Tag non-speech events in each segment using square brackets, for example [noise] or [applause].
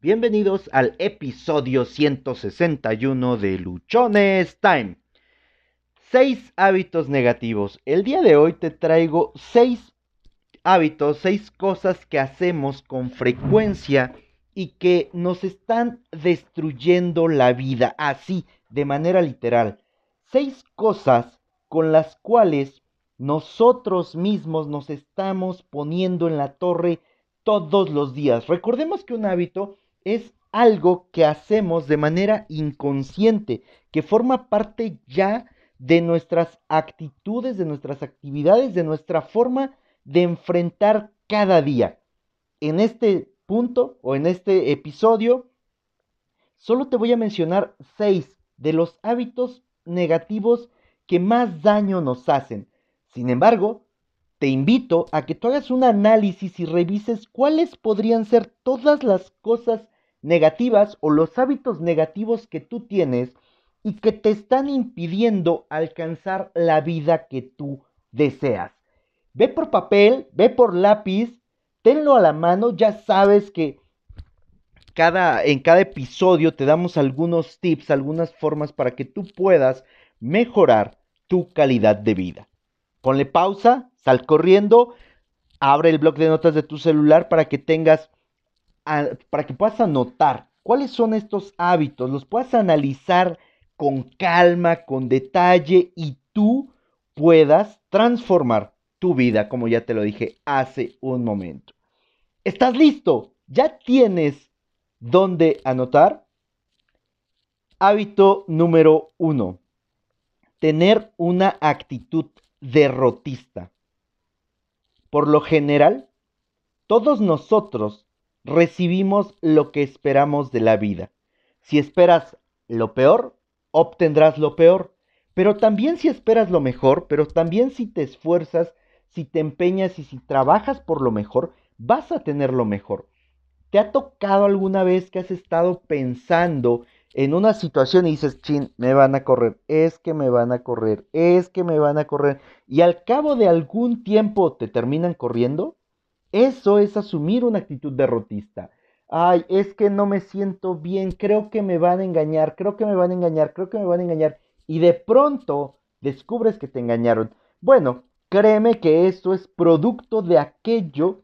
Bienvenidos al episodio 161 de Luchones Time. Seis hábitos negativos. El día de hoy te traigo seis hábitos, seis cosas que hacemos con frecuencia y que nos están destruyendo la vida, así, de manera literal. Seis cosas con las cuales nosotros mismos nos estamos poniendo en la torre todos los días. Recordemos que un hábito es algo que hacemos de manera inconsciente, que forma parte ya de nuestras actitudes, de nuestras actividades, de nuestra forma de enfrentar cada día. En este punto o en este episodio, solo te voy a mencionar seis de los hábitos negativos que más daño nos hacen. Sin embargo, te invito a que tú hagas un análisis y revises cuáles podrían ser todas las cosas negativas o los hábitos negativos que tú tienes y que te están impidiendo alcanzar la vida que tú deseas. Ve por papel, ve por lápiz, tenlo a la mano, ya sabes que cada, en cada episodio te damos algunos tips, algunas formas para que tú puedas mejorar tu calidad de vida. Ponle pausa, sal corriendo, abre el blog de notas de tu celular para que tengas, para que puedas anotar cuáles son estos hábitos, los puedas analizar con calma, con detalle y tú puedas transformar tu vida, como ya te lo dije hace un momento. ¿Estás listo? ¿Ya tienes dónde anotar? Hábito número uno. Tener una actitud derrotista. Por lo general, todos nosotros recibimos lo que esperamos de la vida. Si esperas lo peor, obtendrás lo peor. Pero también si esperas lo mejor, pero también si te esfuerzas, si te empeñas y si trabajas por lo mejor, vas a tener lo mejor. ¿Te ha tocado alguna vez que has estado pensando en una situación y dices, chin, me van a correr, es que me van a correr, es que me van a correr, y al cabo de algún tiempo te terminan corriendo? Eso es asumir una actitud derrotista. Ay, es que no me siento bien, creo que me van a engañar, creo que me van a engañar, creo que me van a engañar, y de pronto descubres que te engañaron. Bueno, créeme que esto es producto de aquello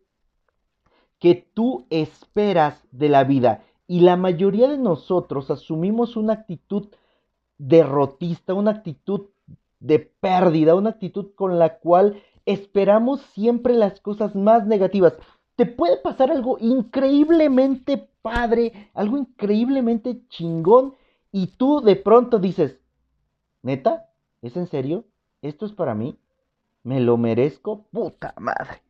que tú esperas de la vida. Y la mayoría de nosotros asumimos una actitud derrotista, una actitud de pérdida, una actitud con la cual esperamos siempre las cosas más negativas. Te puede pasar algo increíblemente padre, algo increíblemente chingón, y tú de pronto dices, neta, ¿es en serio? ¿Esto es para mí? ¿Me lo merezco? Puta madre.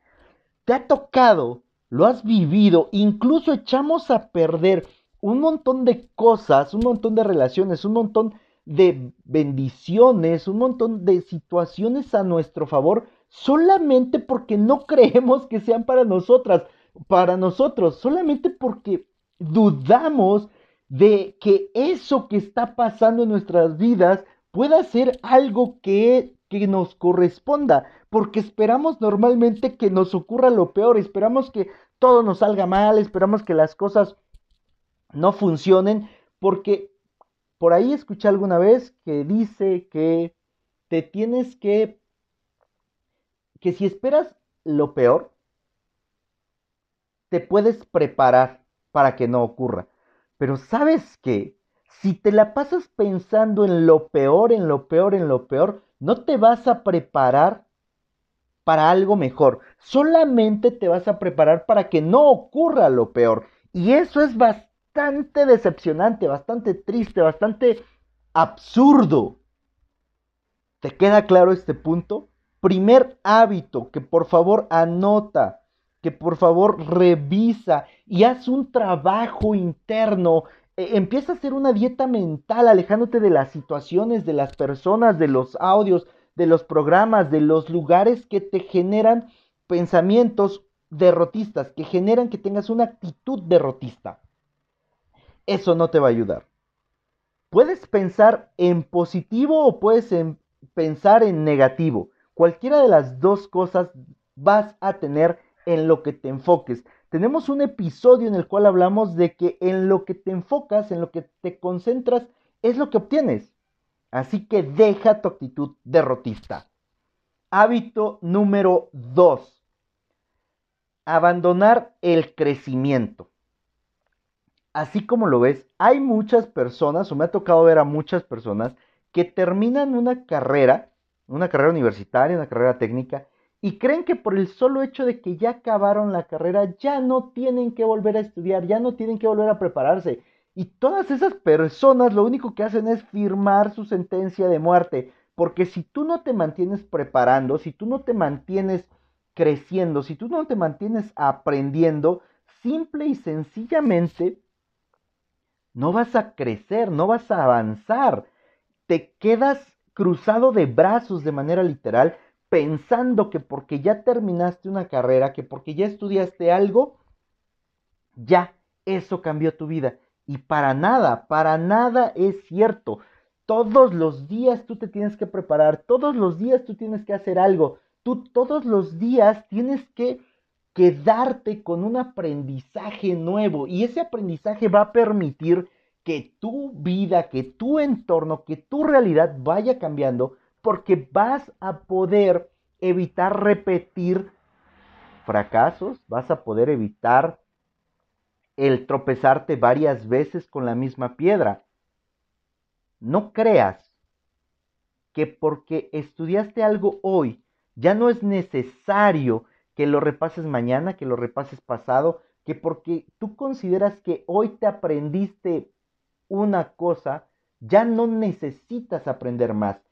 ¿Te ha tocado lo has vivido, incluso echamos a perder un montón de cosas, un montón de relaciones, un montón de bendiciones, un montón de situaciones a nuestro favor, solamente porque no [laughs] creemos que sean para nosotras, para nosotros, solamente porque dudamos de que eso que está pasando en nuestras vidas pueda ser algo que, que nos corresponda, porque esperamos normalmente que nos ocurra lo peor, esperamos que todo nos salga mal, esperamos que las cosas no funcionen, porque por ahí escuché alguna vez que dice que te tienes que, que si esperas lo peor, te puedes preparar para que no ocurra. Pero sabes que si te la pasas pensando en lo peor, en lo peor, en lo peor, no te vas a preparar para algo mejor. Solamente te vas a preparar para que no ocurra lo peor. Y eso es bastante decepcionante, bastante triste, bastante absurdo. ¿Te queda claro este punto? Primer hábito que por favor anota, que por favor revisa y haz un trabajo interno. E, empieza a hacer una dieta mental alejándote de las situaciones, de las personas, de los audios, de los programas, de los lugares que te generan pensamientos derrotistas, que generan que tengas una actitud derrotista. Eso no te va a ayudar. Puedes pensar en positivo o puedes pensar en negativo. Cualquiera de las dos cosas vas a tener en lo que te enfoques. tenemos un episodio en el cual hablamos de que en lo que te enfocas, en lo que te concentras, es lo que obtienes. Así que deja tu actitud derrotista. Hábito número 2. Abandonar el crecimiento. Así como lo ves, hay muchas personas, o me ha tocado ver a muchas personas, que terminan una carrera, una carrera universitaria, una carrera técnica, y creen que por el solo hecho de que ya acabaron la carrera ya no tienen que volver a estudiar, ya no tienen que volver a prepararse. Y todas esas personas lo único que hacen es firmar su sentencia de muerte, porque si tú no te mantienes preparando, si tú no te mantienes creciendo, si tú no te mantienes aprendiendo, simple y sencillamente no vas a crecer, no vas a avanzar. Te quedas cruzado de brazos de manera literal pensando que porque ya terminaste una carrera, que porque ya estudiaste algo, ya eso cambió tu vida. Y para nada, para nada es cierto. Todos los días tú te tienes que preparar, todos los días tú tienes que hacer algo, tú todos los días tienes que quedarte con un aprendizaje nuevo y ese aprendizaje va a permitir que tu vida, que tu entorno, que tu realidad vaya cambiando porque vas a poder evitar repetir fracasos, vas a poder evitar el tropezarte varias veces con la misma piedra. No creas que porque estudiaste algo hoy, ya no es necesario que lo repases mañana, que lo repases pasado, que porque tú consideras que hoy te aprendiste una cosa, ya no necesitas aprender más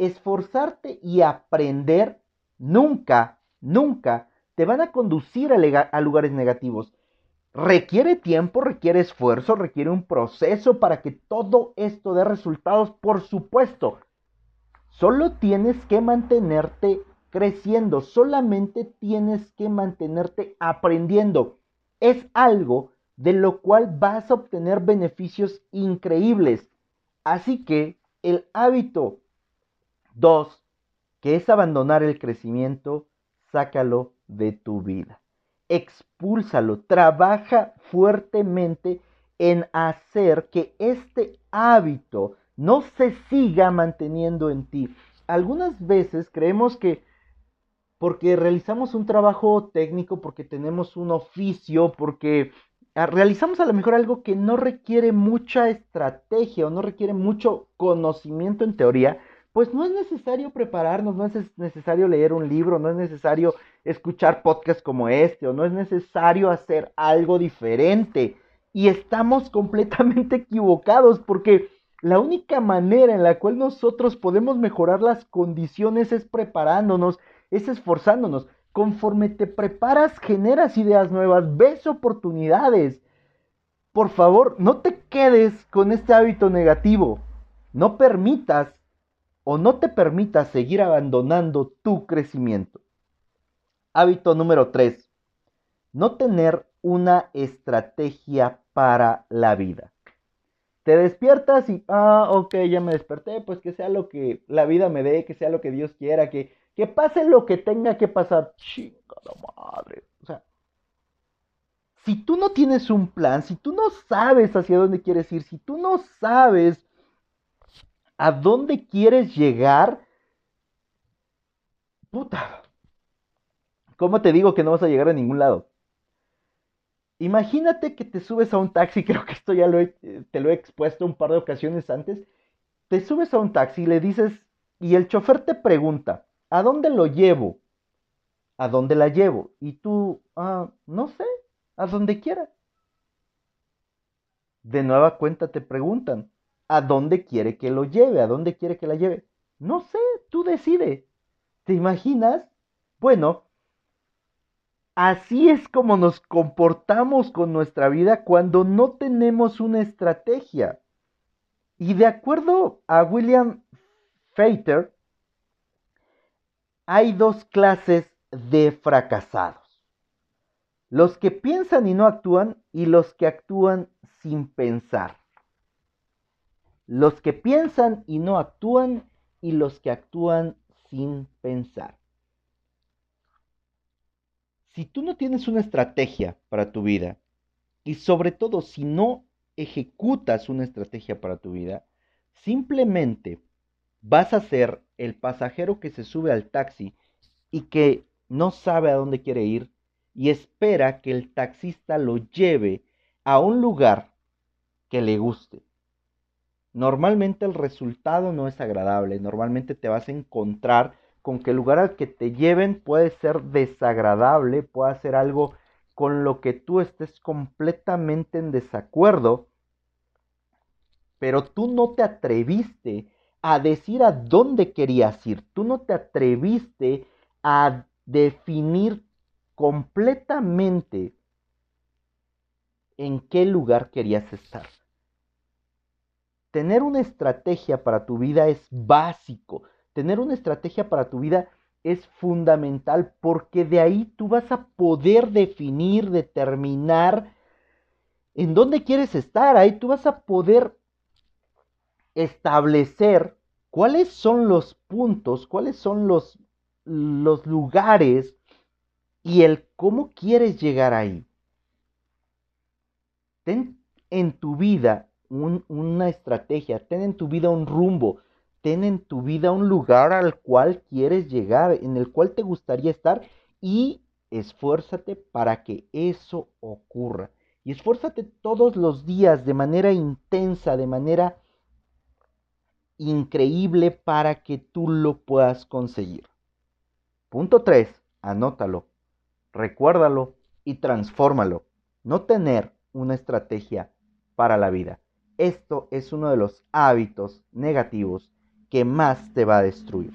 esforzarte y aprender nunca, nunca te van a conducir a, lugares negativos. Requiere tiempo, requiere esfuerzo, requiere un proceso para que todo esto dé resultados, por supuesto. Solo tienes que mantenerte creciendo, solamente tienes que mantenerte aprendiendo. Es algo de lo cual vas a obtener beneficios increíbles. Así que el hábito Dos, que es abandonar el crecimiento, sácalo de tu vida. Expúlsalo, trabaja fuertemente en hacer que este hábito no se siga manteniendo en ti. Algunas veces creemos que porque realizamos un trabajo técnico, porque tenemos un oficio, porque realizamos a lo mejor algo que no requiere mucha estrategia o no requiere mucho conocimiento en teoría, pues no es necesario prepararnos, no es necesario leer un libro, no es necesario escuchar podcasts como este, o no es necesario hacer algo diferente. Y estamos completamente [laughs] equivocados porque la única manera en la cual nosotros podemos mejorar las condiciones es preparándonos, es esforzándonos. Conforme te preparas, generas ideas nuevas, ves oportunidades. Por favor, no te quedes con este hábito negativo. No permitas o no te permitas seguir abandonando tu crecimiento. Hábito número 3. No tener una estrategia para la vida. Te despiertas y, ah, ok, ya me desperté, pues que sea lo que la vida me dé, que sea lo que Dios quiera, que, que pase lo que tenga que pasar. Chingada madre. O sea, si tú no tienes un plan, si tú no sabes hacia dónde quieres ir, si tú no sabes a dónde quieres llegar, puta, ¿cómo te digo que no vas a llegar a ningún lado? Imagínate que te subes a un taxi, [laughs] creo que esto ya te lo he expuesto un par de ocasiones antes. Te subes a un taxi y le dices, y el chofer te pregunta, ¿a dónde lo llevo? ¿A dónde la llevo? Y tú, ah, no sé, a donde quiera. De nueva cuenta te preguntan, a dónde quiere que lo lleve, a dónde quiere que la lleve. No sé, tú decide. ¿Te imaginas? Bueno, así es como nos comportamos con nuestra vida cuando no tenemos una estrategia. Y de acuerdo a William Feiter, hay dos clases de fracasados. Los que piensan y no actúan y los que actúan sin pensar los que piensan y no actúan y los que actúan sin pensar. si tú no tienes una estrategia para tu vida y sobre todo si no ejecutas una estrategia para tu vida, simplemente vas a ser el pasajero que se sube al taxi y que no sabe a dónde quiere ir y espera que el taxista lo lleve a un lugar que le guste. Normalmente el resultado no es agradable, normalmente te vas a encontrar con que el lugar al que te lleven puede ser desagradable, puede ser algo con lo que tú estés completamente en desacuerdo, pero tú no te atreviste a decir a dónde querías ir, tú no te atreviste a definir completamente en qué lugar querías estar. Tener una estrategia para tu vida es básico. Tener una estrategia para tu vida es fundamental porque de ahí tú vas a poder definir, determinar en dónde quieres estar. Ahí tú vas a poder establecer cuáles son los puntos, cuáles son los, los lugares y el cómo quieres llegar ahí. Ten en tu vida una estrategia, ten en tu vida un rumbo, ten en tu vida un lugar al cual quieres llegar, en el cual te gustaría estar y esfuérzate para que eso ocurra. Y esfuérzate todos los días de manera intensa, de manera increíble para que tú lo puedas conseguir. Punto 3. Anótalo, recuérdalo y transfórmalo. No tener una estrategia para la vida. Esto es uno de los hábitos negativos que más te va a destruir.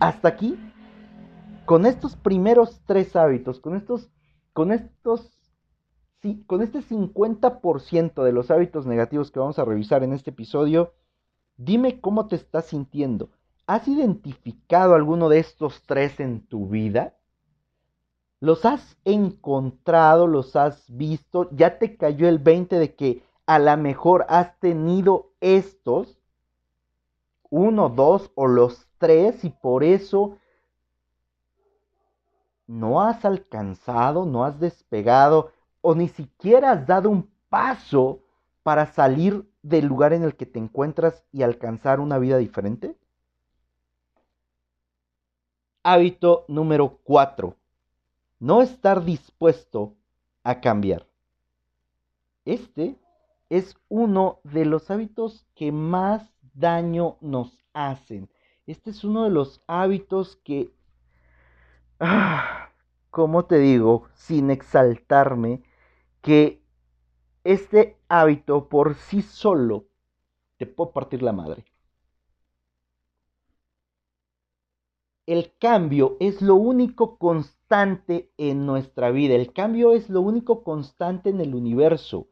Hasta aquí, con estos primeros tres hábitos, con estos, con estos, sí, con este 50% de los hábitos negativos que vamos a revisar en este episodio, dime cómo te estás sintiendo. ¿Has identificado alguno de estos tres en tu vida? ¿Los has encontrado? ¿Los has visto? ¿Ya te cayó el 20 de que a lo mejor has tenido estos, uno, dos o los tres, y por eso no has alcanzado, no has despegado, o ni siquiera has dado un paso para salir del lugar en el que te encuentras y alcanzar una vida diferente? Hábito número cuatro. No estar dispuesto a cambiar. Este es uno de los hábitos que más daño nos hacen. Este es uno de los hábitos que, ah, como te digo, sin exaltarme, que este hábito por sí solo te puede partir la madre. El cambio es lo único constante en nuestra vida. El cambio es lo único constante en el universo.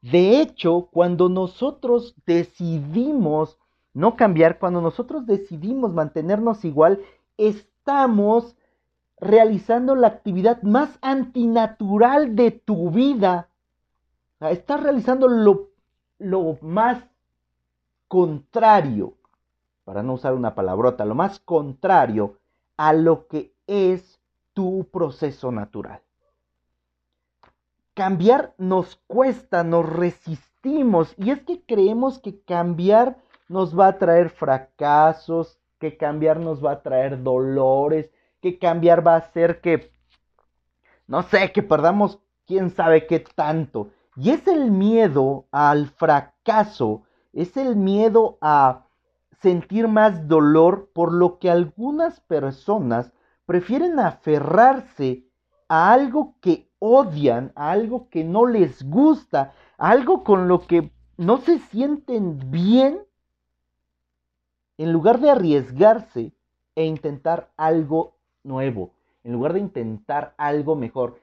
De hecho, cuando nosotros decidimos no cambiar, cuando nosotros decidimos mantenernos igual, estamos realizando la actividad más antinatural de tu vida. Estás realizando lo, lo más contrario, para no usar una palabrota, lo más contrario a lo que es tu proceso natural. Cambiar nos cuesta, nos resistimos y es que creemos que cambiar nos va a traer fracasos, que cambiar nos va a traer dolores, que cambiar va a hacer que, no sé, que perdamos quién sabe qué tanto. Y es el miedo al fracaso, es el miedo a sentir más dolor por lo que algunas personas prefieren aferrarse a algo que odian, a algo que no les gusta, algo con lo que no se sienten bien, en lugar de arriesgarse e intentar algo nuevo, en lugar de intentar algo mejor.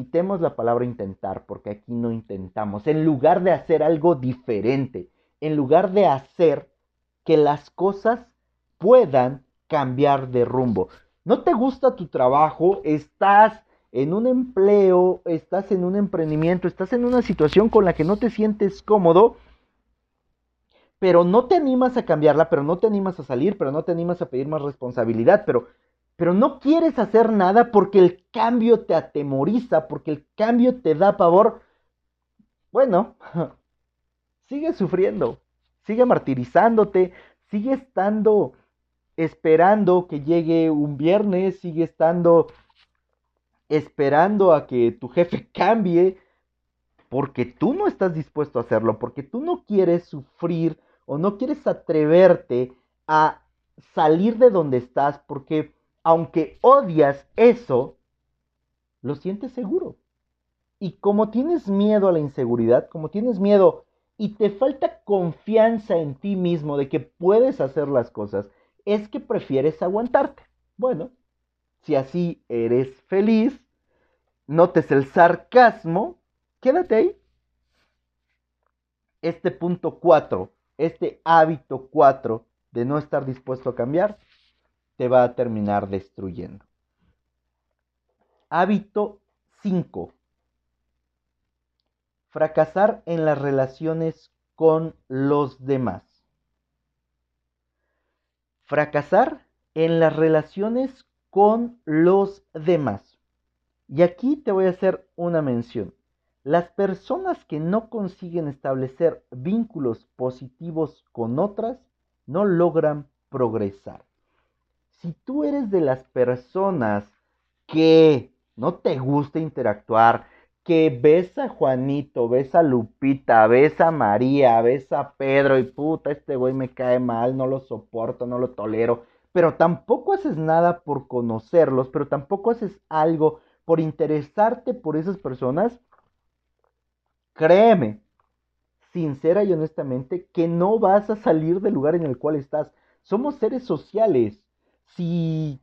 Quitemos la palabra intentar, porque aquí no intentamos. En lugar de hacer algo diferente, en lugar de hacer que las cosas puedan cambiar de rumbo. ¿No te gusta tu trabajo? Estás en un empleo, estás en un emprendimiento, estás en una situación con la que no te sientes cómodo, pero no te animas a cambiarla, pero no te animas a salir, pero no te animas a pedir más responsabilidad, pero, pero no quieres hacer nada porque el cambio te atemoriza, porque el cambio te da pavor, bueno, [laughs] sigue sufriendo, sigue martirizándote, sigue estando esperando que llegue un viernes, sigue estando esperando a que tu jefe [laughs] cambie, porque tú no estás dispuesto a hacerlo, porque tú no quieres sufrir o no quieres atreverte a salir de donde estás, porque aunque odias eso, lo sientes seguro. Y como tienes miedo a la inseguridad, como tienes miedo y te falta confianza en ti mismo de que puedes hacer las cosas, es que prefieres aguantarte. Bueno, si así eres feliz, notes el sarcasmo, quédate ahí. Este punto 4, este hábito 4 de no estar dispuesto a cambiar, te va a terminar destruyendo. Hábito 5. Fracasar en las relaciones con los demás. Fracasar en las relaciones con los demás. Y aquí te voy a hacer una mención. Las personas que no consiguen establecer vínculos positivos con otras no logran progresar. Si tú eres de las personas que no te gusta interactuar, que ves a Juanito, ves a Lupita, ves a María, ves a Pedro y puta, este güey me cae mal, no lo soporto, no lo tolero, pero tampoco haces nada por conocerlos, pero tampoco haces algo por interesarte por esas personas, créeme, sincera y honestamente, que no vas a salir del lugar en el cual estás. Somos seres sociales. Si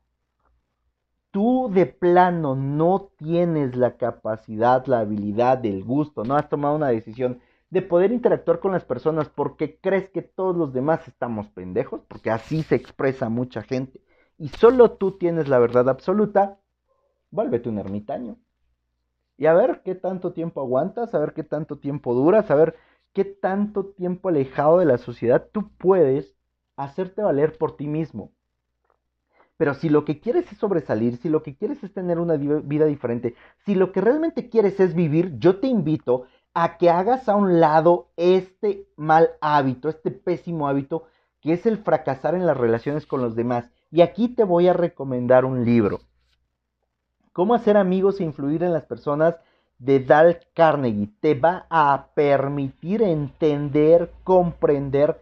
tú de plano no tienes la capacidad, la habilidad, el gusto, no has tomado una decisión de poder interactuar con las personas porque crees que todos los demás estamos pendejos, porque así se expresa mucha gente, y solo tú tienes la verdad absoluta, vuélvete un ermitaño. Y a ver qué tanto tiempo aguantas, a ver qué tanto tiempo duras, a ver qué tanto tiempo alejado de la sociedad tú puedes hacerte valer por ti mismo. Pero si lo que quieres es sobresalir, si lo que quieres es tener una vida diferente, si lo que realmente quieres es vivir, yo te invito a que hagas a un lado este mal hábito, este pésimo hábito que es el fracasar en las relaciones con los demás. Y aquí te voy a recomendar un libro. Cómo hacer amigos e influir en las personas de Dal Carnegie. Te va a permitir entender, comprender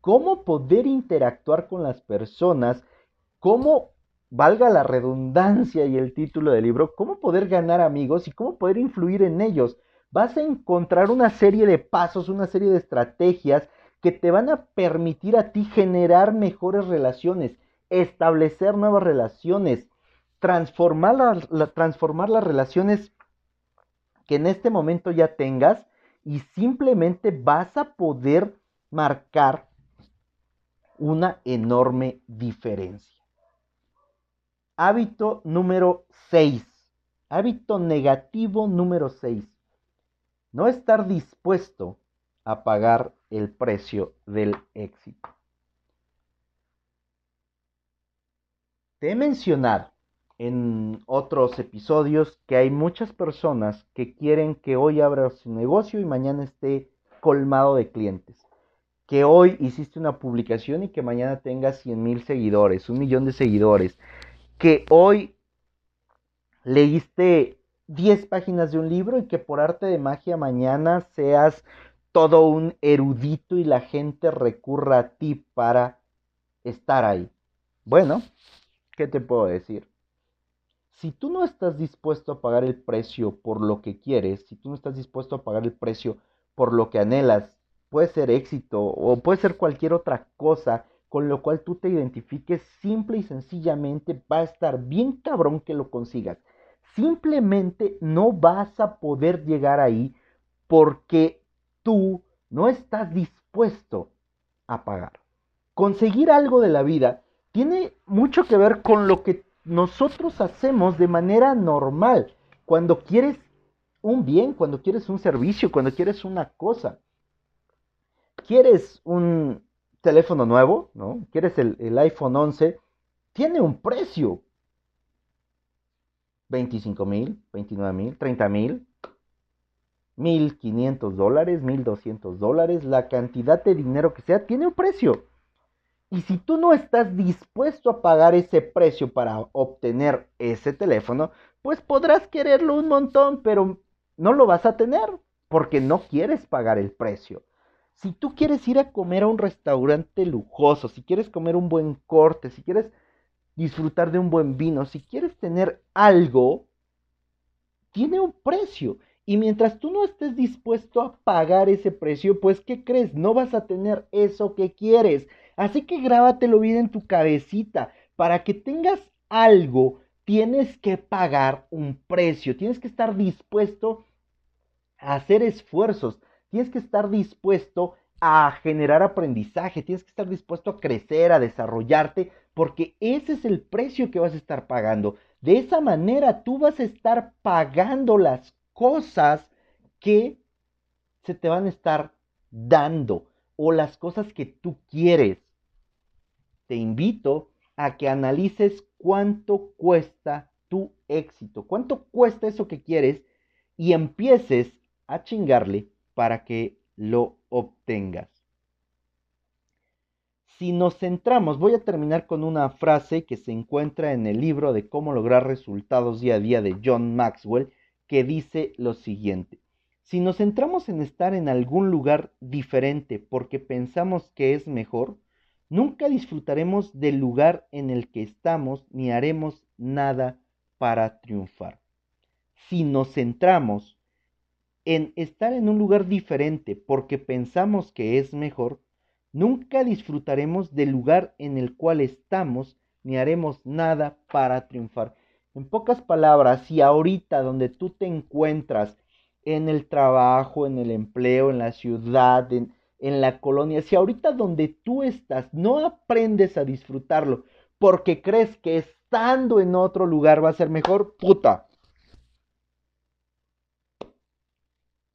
cómo poder interactuar con las personas cómo, valga la redundancia y el título del libro, cómo poder ganar amigos y cómo poder influir en ellos. Vas a encontrar una serie de pasos, una serie de estrategias que te van a permitir a ti generar mejores relaciones, establecer nuevas relaciones, transformar, transformar las relaciones que en este momento ya tengas y simplemente vas a poder marcar una enorme diferencia. Hábito número 6. Hábito negativo número 6. No estar dispuesto a pagar el precio del éxito. Te he mencionado en otros episodios que hay muchas personas que quieren que hoy abra su negocio y mañana esté colmado de clientes. Que hoy hiciste una publicación y que mañana tengas 100 mil seguidores, un millón de seguidores que hoy leíste 10 páginas de un libro y que por arte de magia mañana seas todo un erudito y la gente recurra a ti para estar ahí. Bueno, ¿qué te puedo decir? Si tú no estás dispuesto a pagar el precio por lo que quieres, si tú no estás dispuesto a pagar el precio por lo que anhelas, puede ser éxito o puede ser cualquier otra cosa con lo cual tú te identifiques, simple y sencillamente va a estar bien cabrón que lo consigas. Simplemente no vas a poder llegar ahí porque tú no estás dispuesto a pagar. Conseguir algo de la vida tiene mucho que ver con lo que nosotros hacemos de manera normal. Cuando quieres un bien, cuando quieres un servicio, cuando quieres una cosa. Quieres un, teléfono nuevo, ¿no? Quieres el, el iPhone 11, tiene un precio. 25 mil, 29 mil, 30 mil, 1500 dólares, 1200 dólares, la cantidad de dinero que sea, tiene un precio. Y si tú no estás dispuesto a pagar ese precio para obtener ese teléfono, pues podrás quererlo un montón, pero no lo vas a tener porque no quieres pagar el precio. Si tú quieres ir a comer a un restaurante lujoso, si quieres comer un buen corte, si quieres disfrutar de un buen vino, si quieres tener algo, tiene un precio. Y mientras tú no estés dispuesto a pagar ese precio, pues ¿qué crees? No vas a tener eso que quieres. Así que grábatelo bien en tu cabecita. Para que tengas algo, tienes que pagar un precio. Tienes que estar dispuesto a hacer esfuerzos. Tienes que estar dispuesto a generar aprendizaje. Tienes que estar dispuesto a crecer, a desarrollarte, porque ese es el precio que vas a estar pagando. De esa manera tú vas a estar pagando las cosas que se te van a estar dando o las cosas que tú quieres te invito a que analices cuánto cuesta tu éxito, cuánto cuesta eso que quieres y empieces a chingarle para que lo obtengas. Si nos centramos, voy a terminar con una frase que se encuentra en el libro de cómo lograr resultados día a día de John Maxwell, que dice lo siguiente. Si nos centramos en estar en algún lugar diferente porque pensamos que es mejor, Nunca disfrutaremos del lugar en el que estamos ni haremos nada para triunfar. Si nos centramos en estar en un lugar diferente porque pensamos que es mejor, nunca disfrutaremos del lugar en el cual estamos ni haremos nada para triunfar. En pocas palabras, si ahorita donde tú te encuentras, en el trabajo, en el empleo, en la ciudad, en, en la colonia, si ahorita donde tú estás no aprendes a disfrutarlo porque crees que estando en otro lugar va a ser mejor, puta.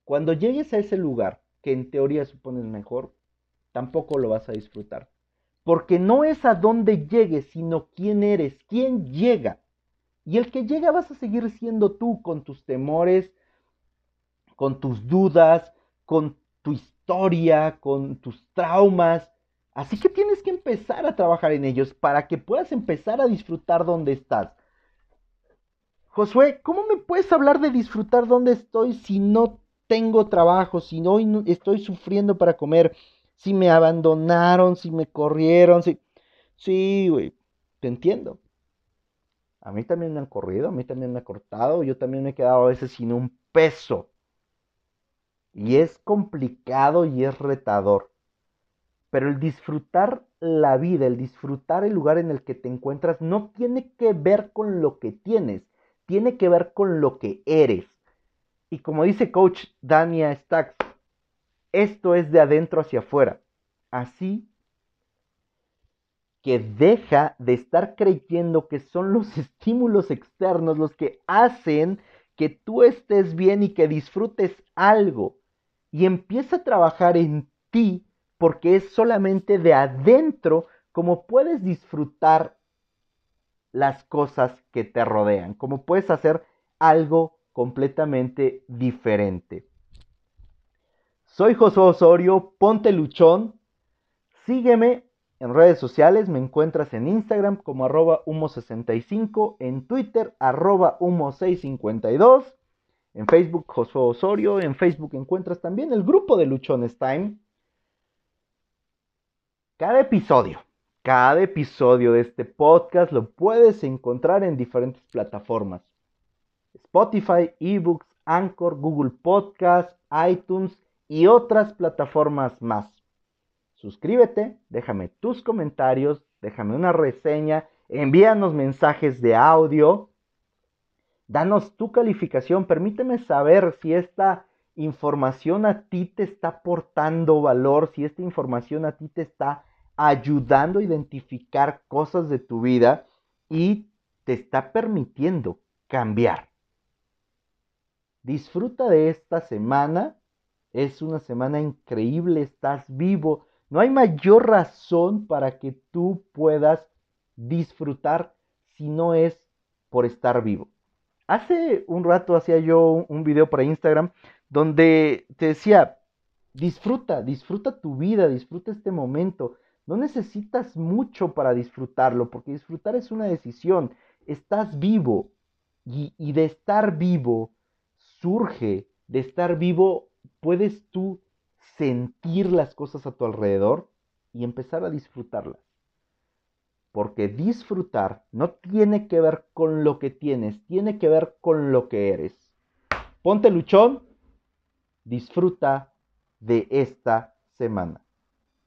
Cuando llegues a ese lugar que en teoría supones mejor, tampoco lo vas a disfrutar. Porque no es a dónde llegues, sino quién eres, quién llega. Y el que llega vas a seguir siendo tú con tus temores, con tus dudas, con tu historia, con tus traumas. Así que tienes que empezar a trabajar en ellos para que puedas empezar a disfrutar donde estás. Josué, ¿cómo me puedes hablar de disfrutar donde estoy si no tengo trabajo, si no estoy sufriendo para comer, si me abandonaron, si me corrieron? Si... Sí, güey, te entiendo. A mí también me han corrido, a mí también me han cortado, yo también me he quedado a veces sin un peso. Y es complicado y es retador. Pero el disfrutar la vida, el disfrutar el lugar en el que te encuentras, no tiene que ver con lo que tienes, tiene que ver con lo que eres. Y como dice coach Dania Stacks, esto es de adentro hacia afuera. Así que deja de estar creyendo que son los [laughs] estímulos externos los que hacen que tú estés bien y que disfrutes algo y empieza a trabajar en ti porque es solamente de adentro como puedes disfrutar las cosas que te rodean, como puedes hacer algo completamente diferente. Soy José Osorio, ponte luchón, sígueme en redes sociales, me encuentras en Instagram como arroba humo65, en Twitter arroba humo652 en Facebook, Josué Osorio. En Facebook encuentras también el grupo de Luchones Time. Cada episodio, cada episodio de este podcast lo puedes encontrar en diferentes plataformas. Spotify, eBooks, Anchor, Google Podcast, iTunes y otras plataformas más. Suscríbete, déjame tus comentarios, déjame una reseña, envíanos mensajes de audio Danos tu calificación, permíteme saber si esta información a ti te está aportando valor, si esta información a ti te está ayudando a identificar cosas de tu vida y te está permitiendo cambiar. Disfruta de esta semana. Es una semana increíble, estás vivo. No hay mayor razón para que tú puedas disfrutar si no es por estar vivo. Hace un rato hacía yo un video para Instagram donde te decía, disfruta, disfruta tu vida, disfruta este momento. No necesitas mucho para disfrutarlo, porque disfrutar es una decisión. Estás vivo y, y de estar vivo surge, de estar vivo puedes tú sentir las cosas a tu alrededor y empezar a disfrutarlas. Porque disfrutar no tiene que ver con lo que tienes, tiene que ver con lo que eres. Ponte luchón, disfruta de esta semana.